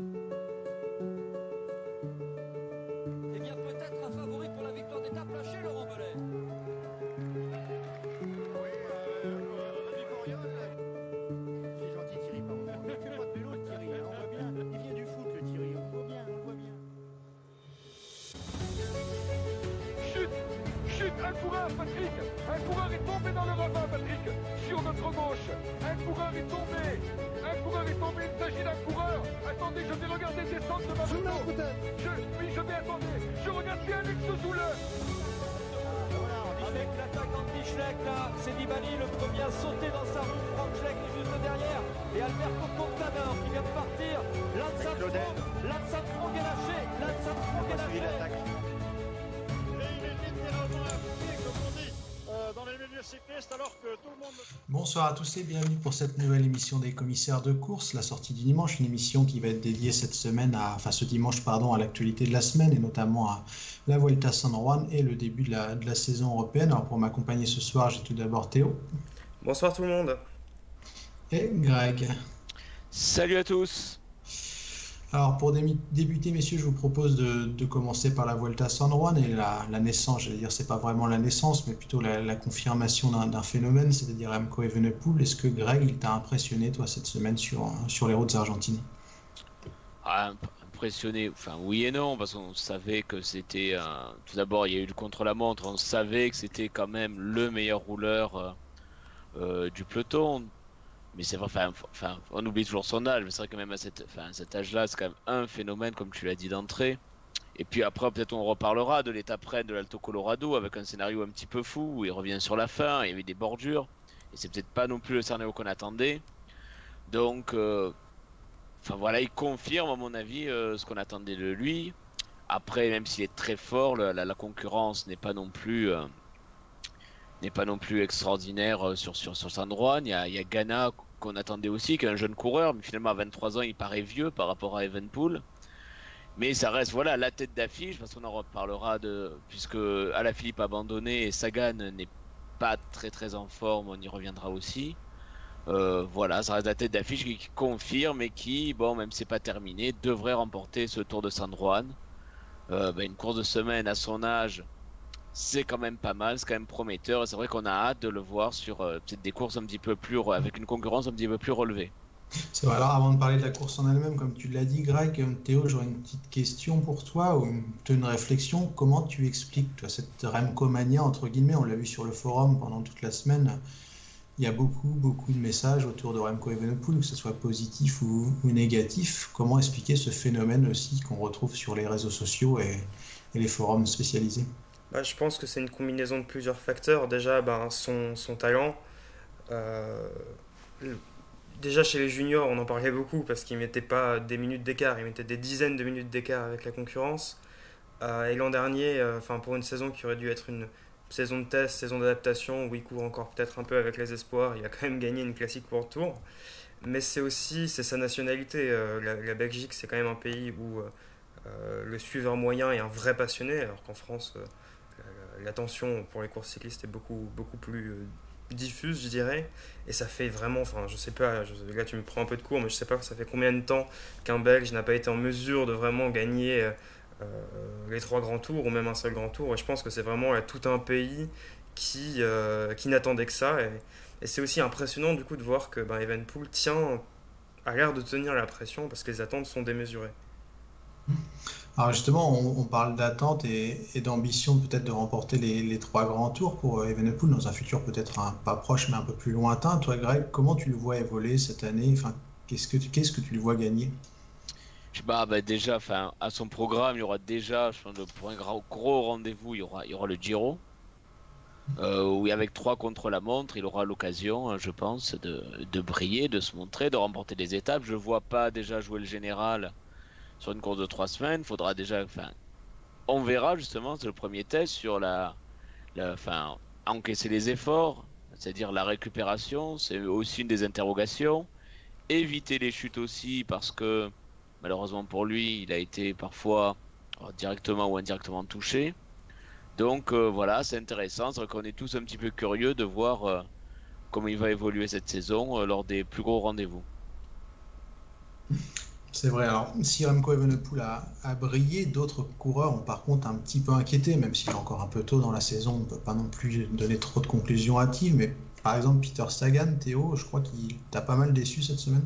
Música Attendez, je vais regarder descendre de ma moto je, Oui, je vais attendre Je regarde si Alex Zoule avec l'attaque d'Anti-Schleck, là, c'est Nibali le premier à sauter dans sa roue. Franck Schleck est juste derrière. Et Alberto Contador qui vient de partir. Lance Armstrong est lâché. Lance Armstrong est lâché. Bonsoir à tous et bienvenue pour cette nouvelle émission des commissaires de course, la sortie du dimanche, une émission qui va être dédiée cette semaine, à, enfin ce dimanche pardon, à l'actualité de la semaine et notamment à la Vuelta San Juan et le début de la, de la saison européenne. Alors pour m'accompagner ce soir, j'ai tout d'abord Théo. Bonsoir tout le monde. Et Greg. Salut à tous. Alors pour débuter, messieurs, je vous propose de, commencer par la Vuelta San Juan et la, naissance. J'allais dire, c'est pas vraiment la naissance, mais plutôt la, confirmation d'un phénomène, c'est-à-dire Remco Evenepoel. Est-ce que Greg, il t'a impressionné toi cette semaine sur sur les routes argentines? Ah, Impressionné, enfin oui et non, parce qu'on savait que c'était tout d'abord il y a eu le contre-la-montre, on savait que c'était quand même le meilleur rouleur euh, euh, du peloton mais c'est vrai, on oublie toujours son âge, mais c'est vrai que même à, cet âge-là, c'est quand même un phénomène, comme tu l'as dit d'entrée. Et puis après, peut-être on reparlera de l'étape près de l'Alto Colorado avec un scénario un petit peu fou où il revient sur la fin, il y avait des bordures, et c'est peut-être pas non plus le scénario qu'on attendait. Donc, euh, voilà, il confirme à mon avis euh, ce qu'on attendait de lui. Après, même s'il est très fort, la, concurrence n'est pas non plus. Euh, n'est pas non plus extraordinaire euh, sur, sur, sur San Juan. Il y a, il y a Ghana qu'on attendait aussi, qui est un jeune coureur, mais finalement à 23 ans, il paraît vieux par rapport à Evenpool. Mais ça reste voilà la tête d'affiche, parce qu'on en reparlera de. Puisque Philippe a abandonné et Sagan n'est pas très très en forme, on y reviendra aussi. Euh, voilà, ça reste la tête d'affiche qui, confirme et qui, bon, même si c'est pas terminé, devrait remporter ce Tour de San Juan. Euh, ben, une course de semaine à son âge, c'est quand même pas mal, c'est quand même prometteur. C'est vrai qu'on a hâte de le voir sur euh, peut-être des courses un petit peu plus avec une concurrence un petit peu plus relevée. Alors avant de parler de la course en elle-même, comme tu l'as dit, Greg, Théo, j'aurais une petite question pour toi ou une, réflexion. Comment tu expliques cette Remco mania entre guillemets On l'a vu sur le forum pendant toute la semaine. Il y a beaucoup, beaucoup de messages autour de Remco Evenepoel, que ce soit positif ou, négatif. Comment expliquer ce phénomène aussi qu'on retrouve sur les réseaux sociaux et les forums spécialisés? Bah, je pense que c'est une combinaison de plusieurs facteurs. Déjà, ben, son, son, talent. Euh, déjà, chez les juniors, on en parlait beaucoup parce qu'il ne mettait pas des minutes d'écart, il mettait des dizaines de minutes d'écart avec la concurrence. Euh, et l'an dernier, euh, pour une saison qui aurait dû être une saison de test, saison d'adaptation, où il court encore peut-être un peu avec les espoirs, il a quand même gagné une classique pour tour. Mais c'est aussi c'est sa nationalité. La, Belgique, c'est quand même un pays où le suiveur moyen est un vrai passionné, alors qu'en France l'attention pour les courses cyclistes est beaucoup, beaucoup plus euh, diffuse, je dirais. Et ça fait vraiment, enfin, je sais pas, là tu me prends un peu de cours, mais je sais pas ça fait combien de temps qu'un Belge n'a pas été en mesure de vraiment gagner euh, euh, les trois grands tours ou même un seul grand tour. Et je pense que c'est vraiment tout un pays qui, qui n'attendait que ça. Et, c'est aussi impressionnant du coup de voir que ben, Evenpool tient, a l'air de tenir la pression parce que les attentes sont démesurées. Alors justement, on, parle d'attente et, d'ambition peut-être de remporter les, trois grands tours pour euh, Evenepoel dans un futur peut-être pas proche mais un peu plus lointain. Toi Greg, comment tu le vois évoluer cette année? Enfin, Qu'est-ce que, qu'est-ce que tu le vois gagner? Bah, bah, déjà, enfin, à son programme, il y aura déjà, je pense, pour un gros, gros rendez-vous, il y aura, il y aura le Giro. Euh, où avec trois contre la montre, il aura l'occasion, je pense, de, de, briller, de se montrer, de remporter des étapes. Je vois pas déjà jouer le général sur une course de trois semaines, faudra déjà, enfin, on verra justement, c'est le premier test sur la, encaisser les efforts, c'est-à-dire la récupération, c'est aussi une des interrogations. Éviter les chutes aussi parce que malheureusement pour lui, il a été parfois directement ou indirectement touché. Donc euh, voilà, c'est intéressant, c'est qu'on est tous un petit peu curieux de voir euh, comment il va évoluer cette saison euh, lors des plus gros rendez-vous. C'est vrai. Alors, si Remco Evenepoel a, brillé, d'autres coureurs ont par contre un petit peu inquiété, même s'il est encore un peu tôt dans la saison, on ne peut pas non plus donner trop de conclusions hâtives. Mais par exemple, Peter Sagan, Théo, je crois qu'il t'a pas mal déçu cette semaine.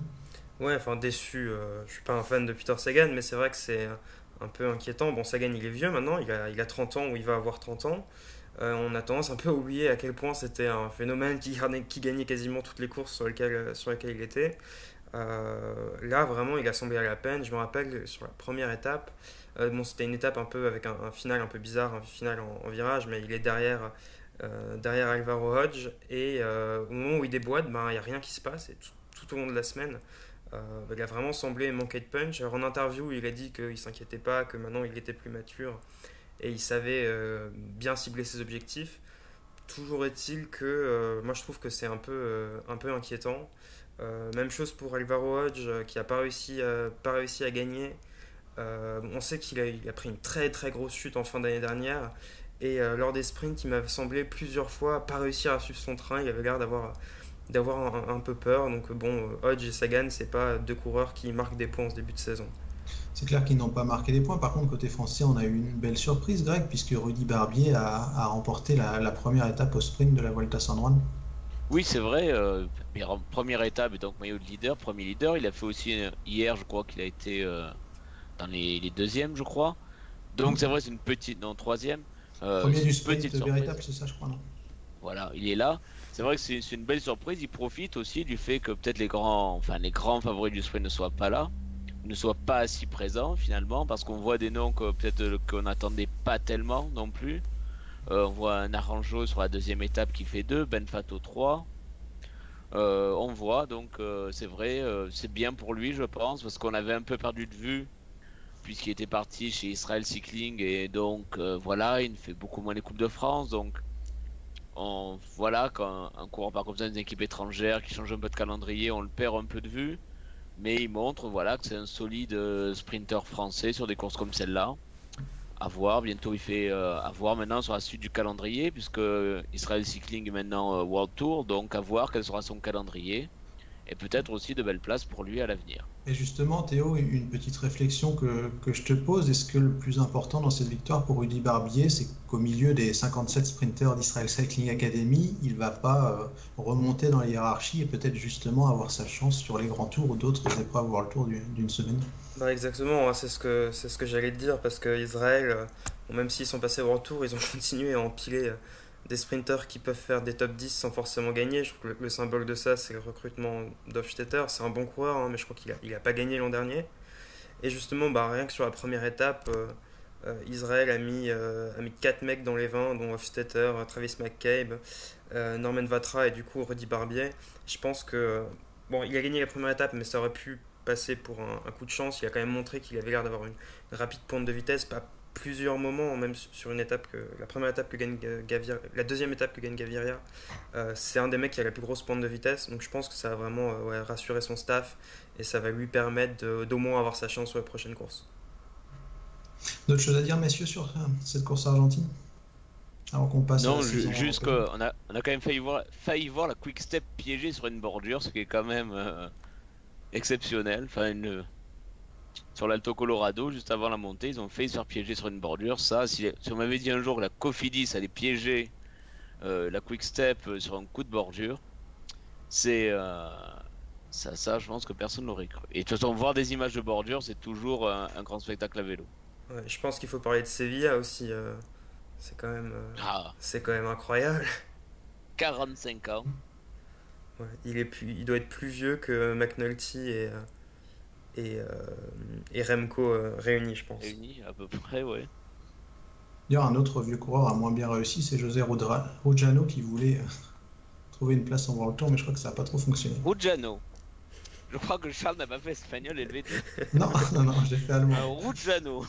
Ouais, enfin déçu. Euh, je suis pas un fan de Peter Sagan, mais c'est vrai que c'est un peu inquiétant. Bon, Sagan, il est vieux maintenant, il a, il a 30 ans ou il va avoir 30 ans. on a tendance un peu à oublier à quel point c'était un phénomène qui, qui gagnait quasiment toutes les courses sur lesquelles, sur lesquelles il était. Là, vraiment, il a semblé à la peine. Je me rappelle sur la première étape, bon, c'était une étape un peu avec un, final un peu bizarre, un final en, virage, mais il est derrière, derrière Alvaro Hodge. Et au moment où il déboîte, ben, il n'y a rien qui se passe. Et tout, au long de la semaine, euh, il a vraiment semblé manquer de punch. Alors, en interview, il a dit qu'il s'inquiétait pas, que maintenant il était plus mature et il savait euh, bien cibler ses objectifs. Toujours est-il que euh, moi je trouve que c'est un peu, un peu inquiétant. Même chose pour Alvaro Hodge qui n'a pas réussi, pas réussi à gagner. on sait qu'il a, pris une très très grosse chute en fin d'année dernière et lors des sprints il m'a semblé plusieurs fois pas réussir à suivre son train. Il avait l'air d'avoir un, peu peur. Donc bon, Hodge et Sagan, c'est pas deux coureurs qui marquent des points en ce début de saison. C'est clair qu'ils n'ont pas marqué des points. Par contre, côté français, on a eu une belle surprise, Greg, puisque Rudy Barbier a, remporté la, première étape au sprint de la Vuelta San Juan. Oui, c'est vrai. Euh, première étape, donc maillot de leader, premier leader. Il a fait aussi euh, hier, je crois qu'il a été euh, dans les, deuxièmes, je crois. Donc c'est vrai, c'est une petite, non troisième. premier du sprint véritable, c'est ça, je crois, non? Voilà, il est là c'est vrai que c'est une belle surprise. Il profite aussi du fait que peut-être les grands, enfin les grands favoris du sprint ne soient pas là, ne soient pas si présents finalement, parce qu'on voit des noms que peut-être euh, qu'on n'attendait pas tellement non plus. Euh, on voit un Aranjo sur la deuxième étape qui fait 2, Ben Fato 3. Euh, on voit donc c'est vrai, c'est bien pour lui je pense, parce qu'on avait un peu perdu de vue puisqu'il était parti chez Israel Cycling et donc voilà, il fait beaucoup moins les Coupes de France donc on, voilà, quand un coureur par comme ça, une équipe étrangère qui change un peu de calendrier, on le perd un peu de vue. Mais il montre voilà, que c'est un solide euh, sprinter français sur des courses comme celle-là. À voir, bientôt il fait euh, à voir maintenant sur la suite du calendrier, puisque Israel Cycling est maintenant euh, World Tour, donc à voir quel sera son calendrier. Et peut-être aussi de belles places pour lui à l'avenir. Et justement, Théo, une petite réflexion que, je te pose. Est-ce que le plus important dans cette victoire pour Rudy Barbier, c'est qu'au milieu des 57 sprinteurs d'Israel Cycling Academy, il ne va pas euh, remonter dans la hiérarchie et peut-être justement avoir sa chance sur les grands tours ou d'autres épreuves World Tour d'une semaine? Exactement, c'est ce que, ce que j'allais te dire parce que Israël, euh, même s'ils sont passés World Tour, ils ont continué à empiler euh, des sprinteurs qui peuvent faire des top 10 sans forcément gagner. Je trouve que le, symbole de ça, c'est le recrutement d'Hofstetter. C'est un bon coureur, hein, mais je crois qu'il n'a il a pas gagné l'an dernier. Et justement, bah, rien que sur la première étape, euh, Israël a mis, a mis 4 mecs dans les 20, dont Hofstetter, Travis McCabe, Norman Vatra et du coup Rudy Barbier. Je pense que. bon, il a gagné la première étape, mais ça aurait pu passer pour un, coup de chance. Il a quand même montré qu'il avait l'air d'avoir une, une, rapide pointe de vitesse, pas plusieurs moments, même sur une étape que la première étape que gagne Gaviria, la deuxième étape que gagne Gaviria, euh, c'est un des mecs qui a la plus grosse pente de vitesse. Donc je pense que ça va vraiment euh, rassurer son staff et ça va lui permettre d'au moins avoir sa chance sur la prochaine course. D'autres choses à dire, messieurs, sur euh, cette course argentine? Alors qu'on passe. Non, juste qu'on a, on a quand même failli voir, failli voir la quick step piégée sur une bordure, ce qui est quand même exceptionnel. Enfin, une sur l'Alto Colorado, juste avant la montée, ils ont fait se faire piéger sur une bordure. Ça, si, on m'avait dit un jour que la Cofidis allait piéger euh, la Quick Step euh, sur un coup de bordure, c'est euh, ça, ça, je pense que personne n'aurait cru. Et de toute façon, voir des images de bordure, c'est toujours un, grand spectacle à vélo. je pense qu'il faut parler de Sevilla aussi. c'est quand même, ah. c'est quand même incroyable. 45 ans. Il est plus, il doit être plus vieux que McNulty et et, euh, et Remco euh, réunis, je pense. Réunis, à peu près, ouais. D'ailleurs, un autre vieux coureur a moins bien réussi, c'est José Ruggiano qui voulait euh, trouver une place en World Tour, mais je crois que ça n'a pas trop fonctionné. Ruggiano. Je crois que Charles n'a pas fait espagnol et LVT. non, non, non, j'ai fait allemand. Ruggiano.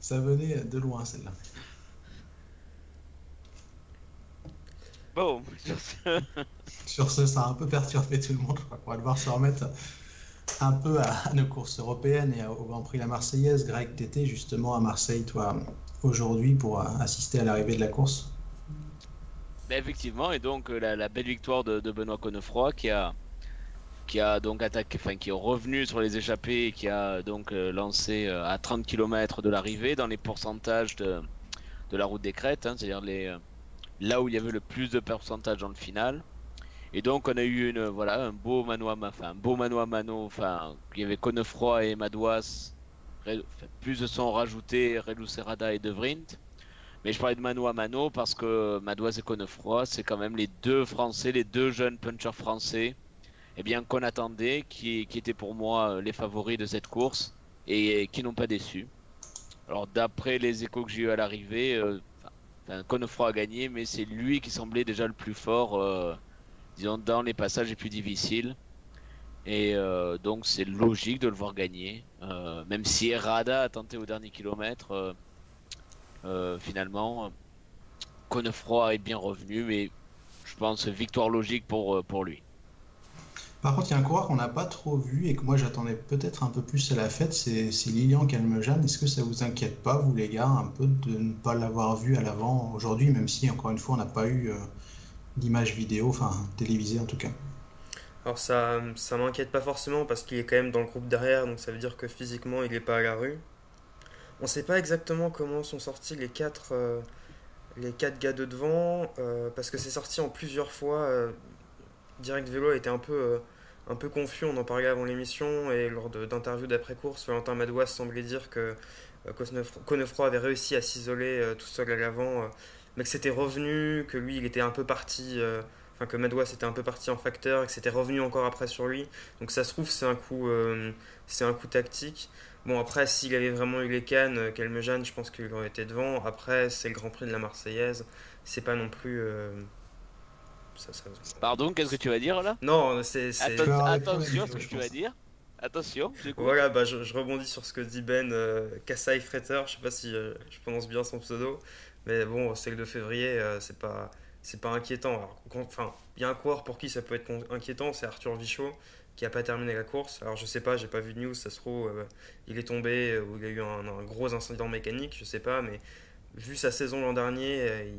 ça venait de loin, celle-là. Bon, sur ce... sur ce, ça a un peu perturbé tout le monde. Qu'on va devoir se remettre un peu à, nos courses européennes et au Grand Prix La Marseillaise. Greg, t'étais justement à Marseille, toi, aujourd'hui, pour assister à l'arrivée de la course ben, Effectivement, et donc euh, la, belle victoire de, Benoît Connefroy qui a, qui a donc attaqué, enfin qui est revenu sur les échappées et qui a donc euh, lancé euh, à 30 km de l'arrivée dans les pourcentages de, de la route des crêtes, hein, c'est-à-dire les, là où il y avait le plus de pourcentage dans le final. Et donc on a eu une, voilà, un beau mano un beau mano mano, enfin, il y avait Connefroy et Madouas, plus de son rajouté, Relu Serrada et De Vrint. Mais je parlais de mano mano parce que Madoise et Connefroy, c'est quand même les deux Français, les deux jeunes punchers français eh bien, qu'on attendait, qui, étaient pour moi les favoris de cette course et qui n'ont pas déçu. Alors d'après les échos que j'ai eu à l'arrivée, euh, Connefroy a gagné, mais c'est lui qui semblait déjà le plus fort, euh, disons, dans les passages les plus difficiles. Et euh, donc c'est logique de le voir gagner, même si Errada a tenté au dernier kilomètre. finalement, Connefroy est bien revenu, mais je pense victoire logique pour, pour lui. Par contre, il y a un coureur qu'on n'a pas trop vu et que moi j'attendais peut-être un peu plus à la fête, c'est Lilian Calmejane. Est-ce que ça vous inquiète pas, vous les gars, un peu de ne pas l'avoir vu à l'avant aujourd'hui, même si encore une fois on n'a pas eu euh, d'image vidéo, enfin télévisée en tout cas? Alors ça, ça m'inquiète pas forcément parce qu'il est quand même dans le groupe derrière, donc ça veut dire que physiquement il n'est pas à la rue. On ne sait pas exactement comment sont sortis les quatre, euh, les quatre gars de devant, euh, parce que c'est sorti en plusieurs fois. Direct Vélo a été un peu un peu confus, on en parlait avant l'émission, et lors d'interviews d'après-course, Valentin Madouas semblait dire que euh, Connefroy avait réussi à s'isoler euh, tout seul à l'avant, euh, mais que c'était revenu, que lui il était un peu parti, enfin que Madouas était un peu parti en facteur, et que c'était revenu encore après sur lui. Donc ça se trouve, c'est un coup, c'est un coup tactique. Bon, après, s'il avait vraiment eu les cannes, Calmejane, je pense qu'il aurait été devant. Après, c'est le Grand Prix de la Marseillaise. C'est pas non plus. Pardon, qu'est-ce que tu vas dire là? Non, c'est. attention ce que tu vas dire. Attention, Voilà, bah, je, rebondis sur ce que dit Ben euh, Kassai Fretter, je sais pas si euh, je prononce bien son pseudo, mais bon, c'est le 2 février, euh, c'est pas c'est pas inquiétant. enfin, il y a un coureur pour qui ça peut être inquiétant, c'est Arthur Vichot qui a pas terminé la course. Alors je sais pas, j'ai pas vu de news, ça se trouve il est tombé ou il y a eu un, gros incident mécanique, je sais pas, mais vu sa saison l'an dernier,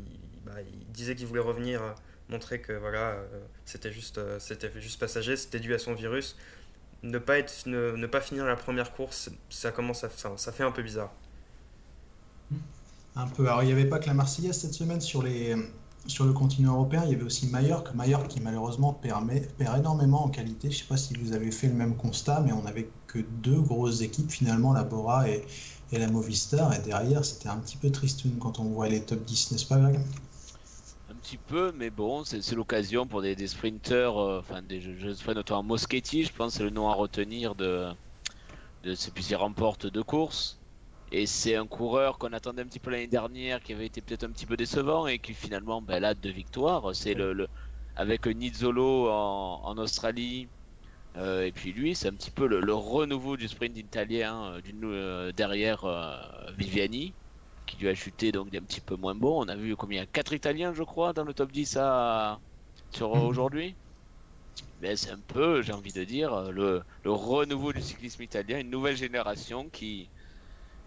bah, il disait qu'il voulait revenir montrer que voilà, euh, c'était juste, euh, c'était juste passager, c'était dû à son virus. Ne pas, être, ne, pas finir la première course, ça commence à, ça, fait un peu bizarre. Un peu. Alors, il n'y avait pas que la Marseillaise cette semaine sur, les, sur le continent européen. Il y avait aussi Mallorca. Mallorca qui, malheureusement, permet, perd énormément en qualité. Je ne sais pas si vous avez fait le même constat, mais on n'avait que deux grosses équipes, finalement, la Bora et, et la Movistar. Et derrière, c'était un petit peu triste quand on voit les top 10, n'est-ce pas, Greg? Petit peu, mais bon, c'est l'occasion pour des, sprinteurs, euh, enfin des jeunes sprinteurs, notamment Moschetti, je pense c'est le nom à retenir de, de puis remporte deux courses. Et c'est un coureur qu'on attendait un petit peu l'année dernière, qui avait été peut-être un petit peu décevant et qui finalement ben, a deux victoires. C'est le, avec Nizzolo en, Australie. Euh, et puis lui, c'est un petit peu le, renouveau du sprint italien euh, derrière Viviani qui lui a chuté donc un petit peu moins bon. On a vu combien 4 Italiens, je crois, dans le top 10 à... sur mhm. aujourd'hui. Mais c'est un peu, j'ai envie de dire, le, le, renouveau du cyclisme italien, une nouvelle génération qui,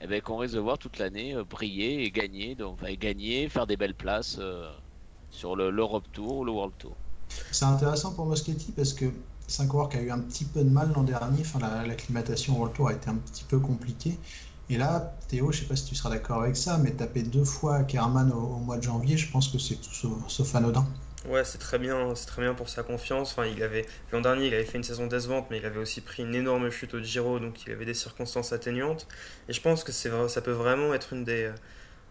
eh ben, qu'on risque de voir toute l'année euh, briller et gagner, donc enfin, gagner, faire des belles places euh, sur l'Europe Tour ou le World Tour. C'est intéressant pour Moschetti parce que c'est un coureur qui a eu un petit peu de mal l'an dernier. Enfin, l'acclimatation au World Tour a été un petit peu compliquée. Et là, Théo, je sais pas si tu seras d'accord avec ça, mais taper deux fois Kerman au, mois de janvier, je pense que c'est tout sauf, anodin. Ouais, c'est très bien, c'est très bien pour sa confiance. Enfin, il avait l'an dernier, il avait fait une saison décevante, mais il avait aussi pris une énorme chute au Giro, donc il avait des circonstances atténuantes. Et je pense que ça peut vraiment être une des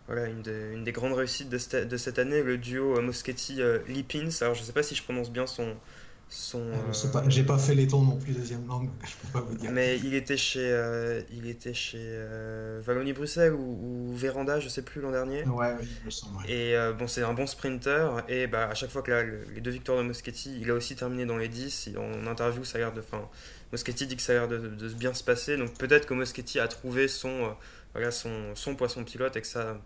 des grandes réussites de cette, de cette année, le duo Moschetti-Lipins. Alors, je sais pas si je prononce bien son, son. Euh, pas, j'ai pas fait les tons non plus deuxième langue, je peux pas vous dire. Mais il était chez, euh, il était chez euh, Bruxelles ou, Véranda, je sais plus l'an dernier. Ouais, oui, je sens. Et bon, c'est un bon sprinter et bah à chaque fois que les deux victoires de Moschetti, il a aussi terminé dans les 10. En interview, ça a l'air de, fin, Moschetti dit que ça a l'air de, bien se passer. Donc peut-être que Moschetti a trouvé son, voilà, son, son poisson pilote et que ça,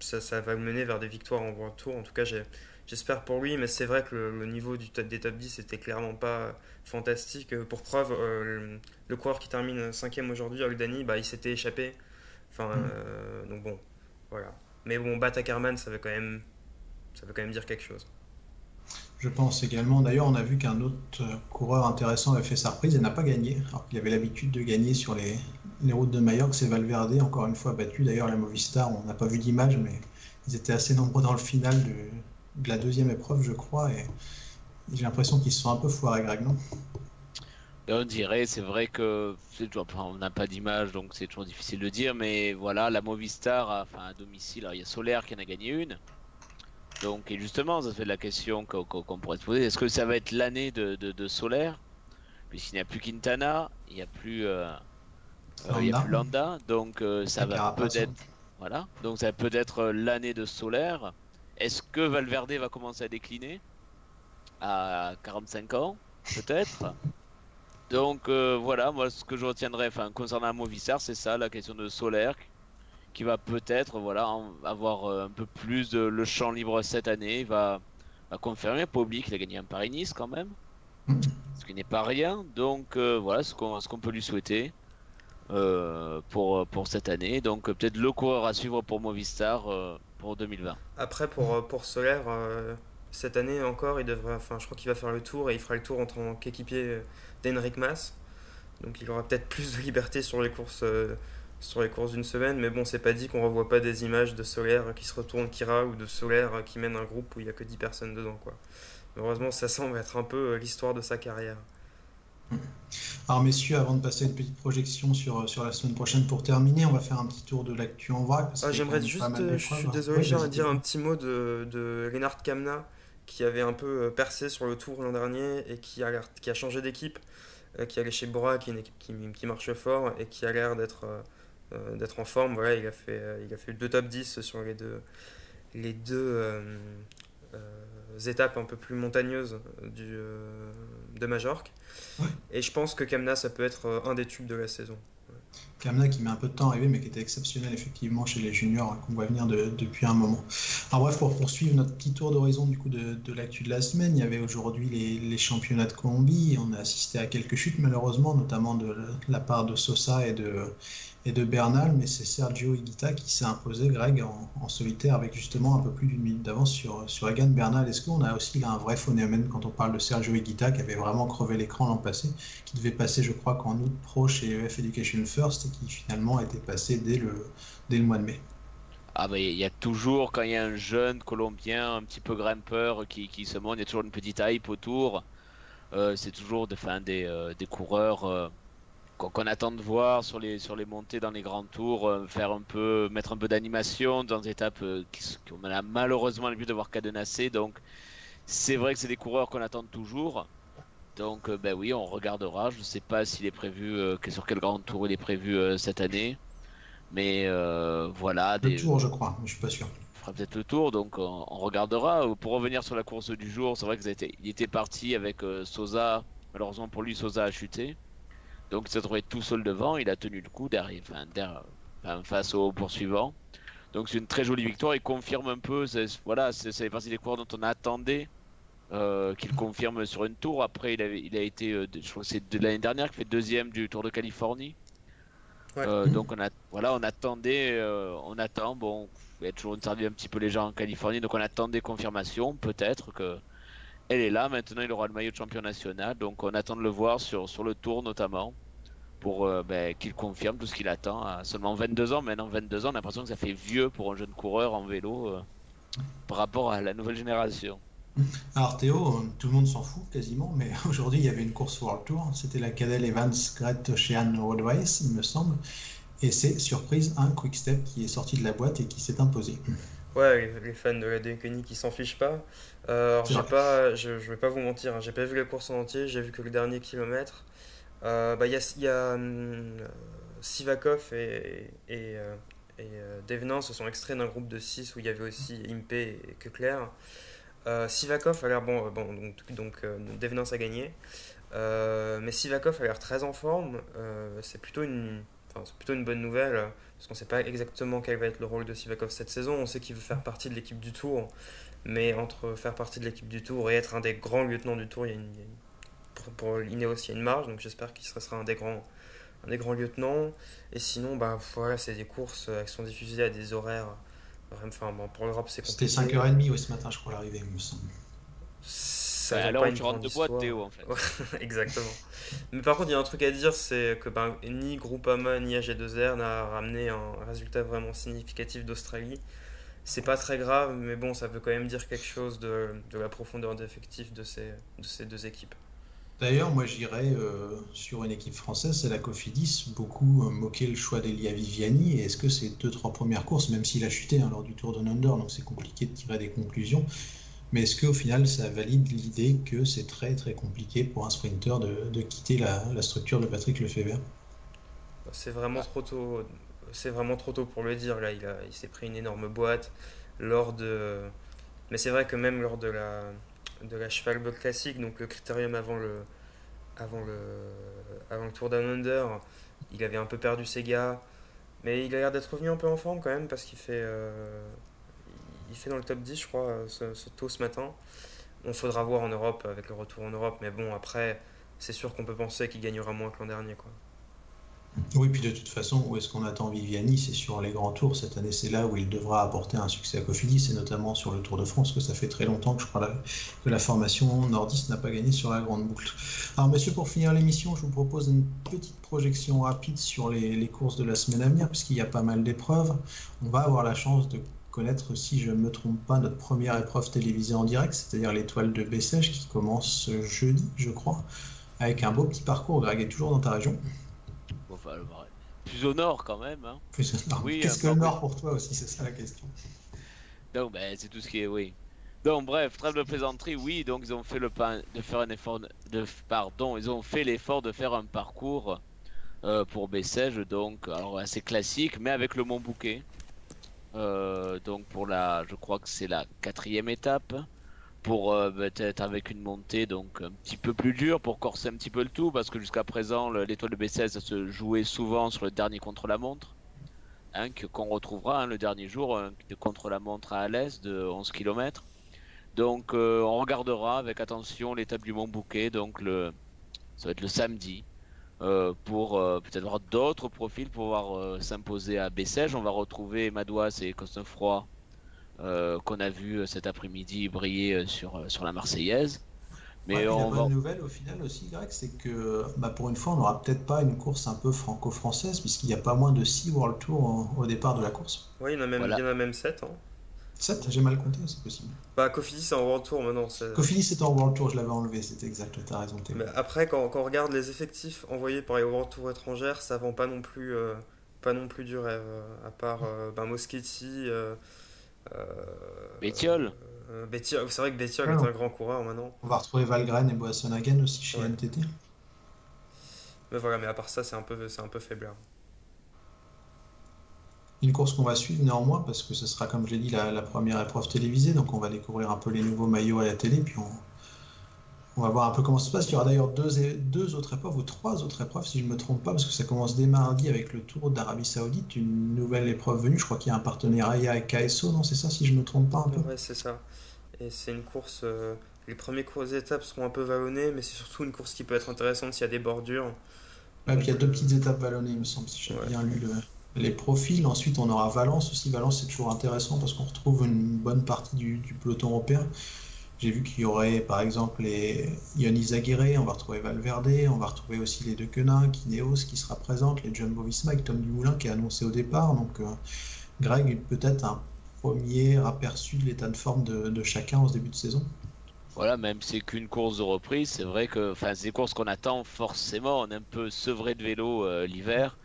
ça, ça va le mener vers des victoires en World Tour. En tout cas, j'ai J'espère pour lui, mais c'est vrai que le, niveau du des top 10 était clairement pas fantastique. Pour preuve, euh, le, coureur qui termine 5ème aujourd'hui, Ogdani, bah, il s'était échappé. Enfin, mm. euh, donc bon, voilà. Mais bon, battre Ackerman, ça veut quand même, ça veut quand même dire quelque chose. Je pense également. D'ailleurs, on a vu qu'un autre coureur intéressant avait fait sa reprise et n'a pas gagné. Alors qu'il avait l'habitude de gagner sur les, les routes de Mallorca. C'est Valverde, encore une fois battu. D'ailleurs, la Movistar, on n'a pas vu d'image, mais ils étaient assez nombreux dans le final de, de la deuxième épreuve, je crois, et j'ai l'impression qu'ils se sont un peu foirés, Greg, non Et on dirait, c'est vrai que on n'a pas d'image, donc c'est toujours difficile de dire, mais voilà, la Movistar, enfin à domicile, il y a Solaire qui en a gagné une. Donc, et justement, ça fait de la question qu'on pourrait se poser. Est-ce que ça va être l'année de, de, Solaire? Puisqu'il n'y a plus Quintana, il n'y a plus, euh, euh, il y a plus Landa, donc euh, ça va peut-être, voilà, donc ça peut être l'année de Solaire. Est-ce que Valverde va commencer à décliner à 45 ans, peut-être? Donc voilà, moi ce que je retiendrai, enfin concernant Movistar, c'est ça, la question de Solaire qui va peut-être voilà avoir euh, un peu plus de le champ libre cette année. Il va, confirmer, pas oublier qu'il a gagné un Paris-Nice quand même, ce qui n'est pas rien. Donc euh, voilà ce qu'on peut lui souhaiter euh, pour pour cette année. Donc peut-être le coureur à suivre pour Movistar pour 2020. Après pour pour Solaire. Cette année encore, il devrait, enfin, je crois qu'il va faire le tour et il fera le tour en tant qu'équipier d'Henrik Mas. Donc il aura peut-être plus de liberté sur les courses sur les courses d'une semaine, mais bon, c'est pas dit qu'on revoit pas des images de Solaire qui se retourne Kira ou de Solaire qui mène un groupe où il y a que 10 personnes dedans, quoi. Heureusement, ça semble être un peu euh, l'histoire de sa carrière. Alors messieurs, avant de passer à une petite projection sur, sur la semaine prochaine pour terminer, on va faire un petit tour de l'actu en vrac. Ah, J'aimerais juste, je suis désolé, j'aimerais dire un petit mot de, de Reinhard Kamna qui avait un peu euh, percé sur le tour l'an dernier et qui a, qui a changé d'équipe, euh, qui allait chez Bora, qui est une équipe qui, qui marche fort et qui a l'air d'être euh, d'être en forme. Voilà, il a fait, euh, il a fait deux top 10 sur les deux, les deux euh, étapes un peu plus montagneuses du, de Majorque. Et je pense que Kamna, ça peut être un des tubes de la saison. Kamna qui met un peu de temps à arriver, mais qui était exceptionnel effectivement chez les juniors, qu'on voit venir depuis un moment. Alors bref, pour poursuivre notre petit tour d'horizon du coup de, l'actu de la semaine, il y avait aujourd'hui les, les, championnats de Colombie. On a assisté à quelques chutes malheureusement, notamment de la part de Sosa et de, et de Bernal, mais c'est Sergio Higuita qui s'est imposé, Greg, en, solitaire avec justement un peu plus d'une minute d'avance sur, sur Egan Bernal. Est-ce qu'on a aussi là un vrai phénomène quand on parle de Sergio Higuita qui avait vraiment crevé l'écran l'an passé, qui devait passer, je crois, qu'en août pro chez EF Education First qui finalement était passé dès le, dès le mois de mai ah bah il y a toujours, quand il y a un jeune Colombien, un petit peu grimpeur qui, qui se monte, il y a toujours une petite hype autour. Euh, c'est toujours de, des, euh, des coureurs euh, qu'on attend de voir sur les, sur les montées dans les grands tours, faire un peu, mettre un peu d'animation dans des étapes qu'on a malheureusement le but de voir cadenasser. Donc c'est vrai que c'est des coureurs qu'on attend toujours. Donc euh, ben oui, on regardera. Je ne sais pas s'il est prévu, sur quel grand tour il est prévu cette année. Mais voilà. Le tour, je crois, mais je suis pas sûr. Il fera peut-être le tour, donc on, regardera. Pour revenir sur la course du jour, c'est vrai qu'il était parti avec Sosa. Malheureusement pour lui, Sosa a chuté. Donc il s'est trouvé tout seul devant, il a tenu le coup derrière, enfin, face au poursuivant. Donc c'est une très jolie victoire, il confirme un peu, voilà, c'est partie des coureurs dont on attendait euh, qu'il confirme sur une tour. Après il, il a été, euh, je crois que c'est de l'année dernière qu'il fait deuxième du Tour de Californie. Euh, donc on a, voilà, on attendait, on attend, bon, il y a toujours une servi un petit peu les gens en Californie, donc on attendait confirmation, peut-être que elle est là. Maintenant, il aura le maillot de champion national. Donc, on attend de le voir sur, sur le tour notamment pour ben, qu'il confirme tout ce qu'il attend à seulement 22 ans. Maintenant, 22 ans, on a l'impression que ça fait vieux pour un jeune coureur en vélo par rapport à la nouvelle génération. Alors Théo, tout le monde s'en fout quasiment, mais aujourd'hui il y avait une course World Tour, c'était la Cadel Evans Great Ocean Road Race, il me semble, et c'est surprise un Quick Step qui est sorti de la boîte et qui s'est imposé. Ouais, les fans de la Déconnie qui s'en fichent pas. Euh, pas, je, je vais pas vous mentir, hein, j'ai pas vu la course en entier, j'ai vu que le dernier kilomètre. Euh, bah, il y a, y a hum, Sivakov et, et, euh, et Devenant se sont extraits d'un groupe de 6 où il y avait aussi Impe et Kekler. Euh, Sivakov a l'air bon, bon donc, donc Devenance a gagné, mais Sivakov a l'air très en forme. c'est plutôt une, c'est plutôt une bonne nouvelle parce qu'on ne sait pas exactement quel va être le rôle de Sivakov cette saison. On sait qu'il veut faire partie de l'équipe du Tour, mais entre faire partie de l'équipe du Tour et être un des grands lieutenants du Tour, il y a une, pour, pour l'Ineos, il y a une marge, donc j'espère qu'il sera un des grands un des grands lieutenants. Et sinon, bah, voilà, c'est des courses qui sont diffusées à des horaires. Enfin, bon, pour l'Europe, c'est compliqué. C'était 5h30 ce matin, je crois, l'arrivée, il me semble. Ça alors tu rentres de boîte, Théo, en fait. Exactement. Mais par contre, il y a un truc à dire, c'est que ben, ni Groupama ni AG2R n'a ramené un résultat vraiment significatif d'Australie. C'est pas très grave, mais bon, ça veut quand même dire quelque chose de, de la profondeur d'effectif de ces, de ces deux équipes. D'ailleurs, moi j'irais euh, sur une équipe française, c'est la Cofidis, beaucoup euh, moqué le choix d'Elia Viviani. Est-ce que ces deux, trois premières courses, même s'il a chuté hein, lors du Tour de Under, donc c'est compliqué de tirer des conclusions, mais est-ce qu'au final ça valide l'idée que c'est très très compliqué pour un sprinter de, quitter la, structure de Patrick Lefebvre? C'est vraiment trop tôt. Vraiment trop tôt pour le dire. Là, il, il s'est pris une énorme boîte lors de. Mais c'est vrai que même lors de la de la cheval classique, donc le critérium avant le, avant le, avant le Tour Down Under, il avait un peu perdu ses gars, mais il a l'air d'être revenu un peu en forme quand même parce qu'il fait, euh, dans le top 10, je crois, ce, ce tôt ce matin. On faudra voir en Europe avec le retour en Europe, mais bon, après, c'est sûr qu'on peut penser qu'il gagnera moins que l'an dernier. Quoi. Oui, puis de toute façon, où est-ce qu'on attend Viviani? C'est sur les grands tours. Cette année, c'est là où il devra apporter un succès à Cofidis, et notamment sur le Tour de France, que ça fait très longtemps que je crois que la formation nordiste n'a pas gagné sur la grande boucle. Alors, messieurs, pour finir l'émission, je vous propose une petite projection rapide sur les, courses de la semaine à venir, puisqu'il y a pas mal d'épreuves. On va avoir la chance de connaître, si je ne me trompe pas, notre première épreuve télévisée en direct, c'est-à-dire l'étoile de Bessèges, qui commence jeudi, je crois, avec un beau petit parcours. Greg est toujours dans ta région plus au nord quand même. Hein. Oui, Qu'est-ce que le nord pour toi aussi C'est ça la question. Donc, ben, c'est tout ce qui est, oui. Donc, bref, trêve de plaisanterie, oui. Donc, ils ont fait le pas de faire un effort. De, pardon, ils ont fait l'effort de faire un parcours euh, pour Bessèges, donc, alors assez classique, mais avec le Mont Bouquet. Euh, donc, pour la, je crois que c'est la quatrième étape pour euh, peut-être avec une montée donc un petit peu plus dure pour corser un petit peu le tout parce que jusqu'à présent l'étoile de B16 se jouait souvent sur le dernier contre-la-montre hein, qu'on retrouvera hein, le dernier jour de hein, contre-la-montre à l'est de 11 km donc euh, on regardera avec attention l'étape du Mont Bouquet donc le ça va être le samedi euh, pour peut-être voir d'autres profils pour pouvoir s'imposer à Bessèges on va retrouver Madouas et Cosnefroy qu'on a vu euh, cet après-midi briller euh, sur, sur la Marseillaise. Mais la bonne nouvelle au final aussi, Greg, c'est que bah, pour une fois, on n'aura peut-être pas une course un peu franco-française, puisqu'il n'y a pas moins de 6 World Tour au départ de la course. Oui, il y en a même, il y en a même 7. Hein. 7 J'ai mal compté, c'est possible. Bah, Cofidis c'est en World Tour maintenant. Cofidis c'est en World Tour, je l'avais enlevé, c'était exact, t'as raison. Mais après, quand, quand, on regarde les effectifs envoyés par les World Tour étrangères, ça vend pas non plus, pas non plus du rêve. À part ben, Moschetti. Euh, Bétiol euh, c'est vrai que Bétiol est un grand coureur maintenant. On va retrouver Valgren et Boassonagen aussi chez NTT. Mais voilà, mais à part ça, c'est un peu, c'est un peu faible. Une course qu'on va suivre néanmoins parce que ce sera, comme je l'ai dit, la, la, première épreuve télévisée. Donc on va découvrir un peu les nouveaux maillots à la télé. Puis on, on va voir un peu comment ça se passe. Il y aura d'ailleurs deux, deux autres épreuves ou trois autres épreuves, si je ne me trompe pas, parce que ça commence dès mardi avec le Tour d'Arabie Saoudite, une nouvelle épreuve venue. Je crois qu'il y a un partenariat avec KSO, non C'est ça, si je ne me trompe pas un peu? Ouais, c'est ça. Et c'est une course. Euh, les premières courses étapes seront un peu vallonnées, mais c'est surtout une course qui peut être intéressante s'il y a des bordures. Ouais, puis il y a deux petites étapes vallonnées, il me semble, si j'ai bien lu les profils. Ensuite, on aura Valence aussi. Valence, c'est toujours intéressant parce qu'on retrouve une bonne partie du, du peloton européen. J'ai vu qu'il y aurait par exemple les Ionis Aguirre, on va retrouver Valverde, on va retrouver aussi les deux Quenin, Kineos qui sera présente, les Jumbo Visma avec Tom Dumoulin qui est annoncé au départ. Donc, euh, Greg, peut-être un premier aperçu de l'état de forme de, chacun en ce début de saison. Voilà, même si c'est qu'une course de reprise, c'est vrai que enfin, c'est des courses qu'on attend forcément. On est un peu sevré de vélo euh, l'hiver.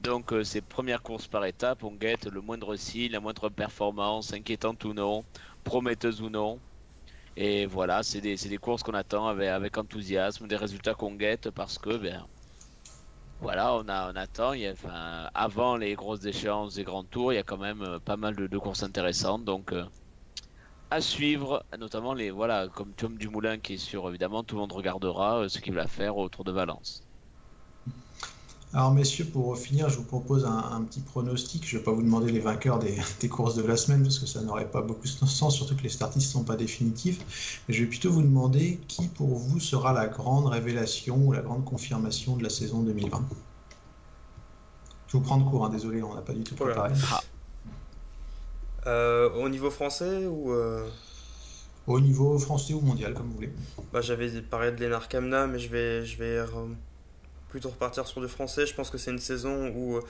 Donc, euh, ces premières courses par étape, on guette le moindre signe, la moindre performance, inquiétante ou non, prometteuse ou non. Et voilà, c'est des, des, courses qu'on attend avec, enthousiasme, des résultats qu'on guette parce que, ben, voilà, on, a, on attend. Y a, avant les grosses échéances des grands tours, il y a quand même euh, pas mal de, courses intéressantes. Donc, euh, à suivre, notamment les, voilà, comme Tom Dumoulin qui est sûr, évidemment, tout le monde regardera euh, ce qu'il va faire au Tour de Valence. Alors messieurs, pour finir, je vous propose un, petit pronostic. Je ne vais pas vous demander les vainqueurs des, courses de la semaine parce que ça n'aurait pas beaucoup de sens, surtout que les startistes ne sont pas définitifs. Mais je vais plutôt vous demander qui pour vous sera la grande révélation ou la grande confirmation de la saison 2020. Je vous prends de court, hein, désolé, on n'a pas du tout préparé. Ah. Euh, au niveau français ou euh, Au niveau français ou mondial, comme vous voulez. Bah, J'avais parlé de Lénard Kamna, mais je vais, je vais plutôt repartir sur du français. Je pense que c'est une saison où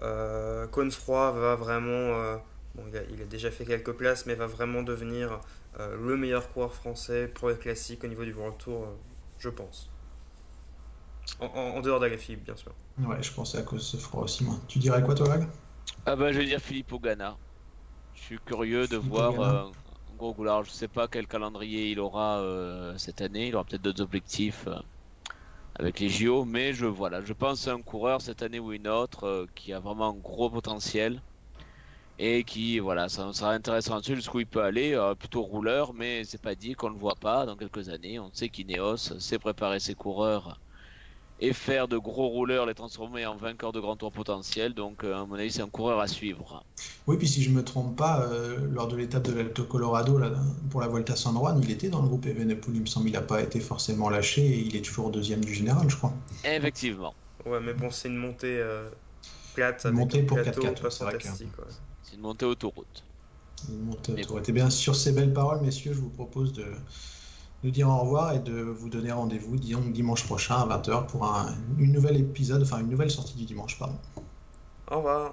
euh, Froid va vraiment. Euh, bon, il a, déjà fait quelques places, mais va vraiment devenir euh, le meilleur coureur français pour les classiques au niveau du World Tour, euh, je pense. En, dehors d'Alefib, bien sûr. Ouais, je pensais à cause de ce froid aussi, moi. Tu dirais quoi, toi, Lag Ah bah, je vais dire Philippe Ogana. Je suis curieux de voir euh, Gros Goulard. Je sais pas quel calendrier il aura euh, cette année. Il aura peut-être d'autres objectifs euh, avec les JO, mais je voilà, je pense à un coureur cette année ou une autre qui a vraiment un gros potentiel et qui voilà ça sera intéressant ensuite jusqu'où il peut aller euh, plutôt rouleur mais c'est pas dit qu'on le voit pas dans quelques années. On sait qu'Ineos sait préparer ses coureurs et faire de gros rouleurs les transformer en vainqueurs de grand tour potentiel donc euh, à mon avis c'est un coureur à suivre. Oui puis si je me trompe pas euh, lors de l'étape de l'Alto Colorado là, pour la Volta San Juan il était dans le groupe Evenepoel il me semble. Il a pas été forcément lâché et il est toujours deuxième du général je crois. Effectivement. Ouais mais bon c'est une montée plate une montée pour 4 4 une montée autoroute. Une montée autoroute. Et bien, sur ces belles paroles, messieurs, je vous propose de, de dire au revoir et de vous donner rendez-vous, disons, dimanche prochain à 20h pour un une nouvelle épisode, enfin une nouvelle sortie du dimanche, pardon. Au revoir.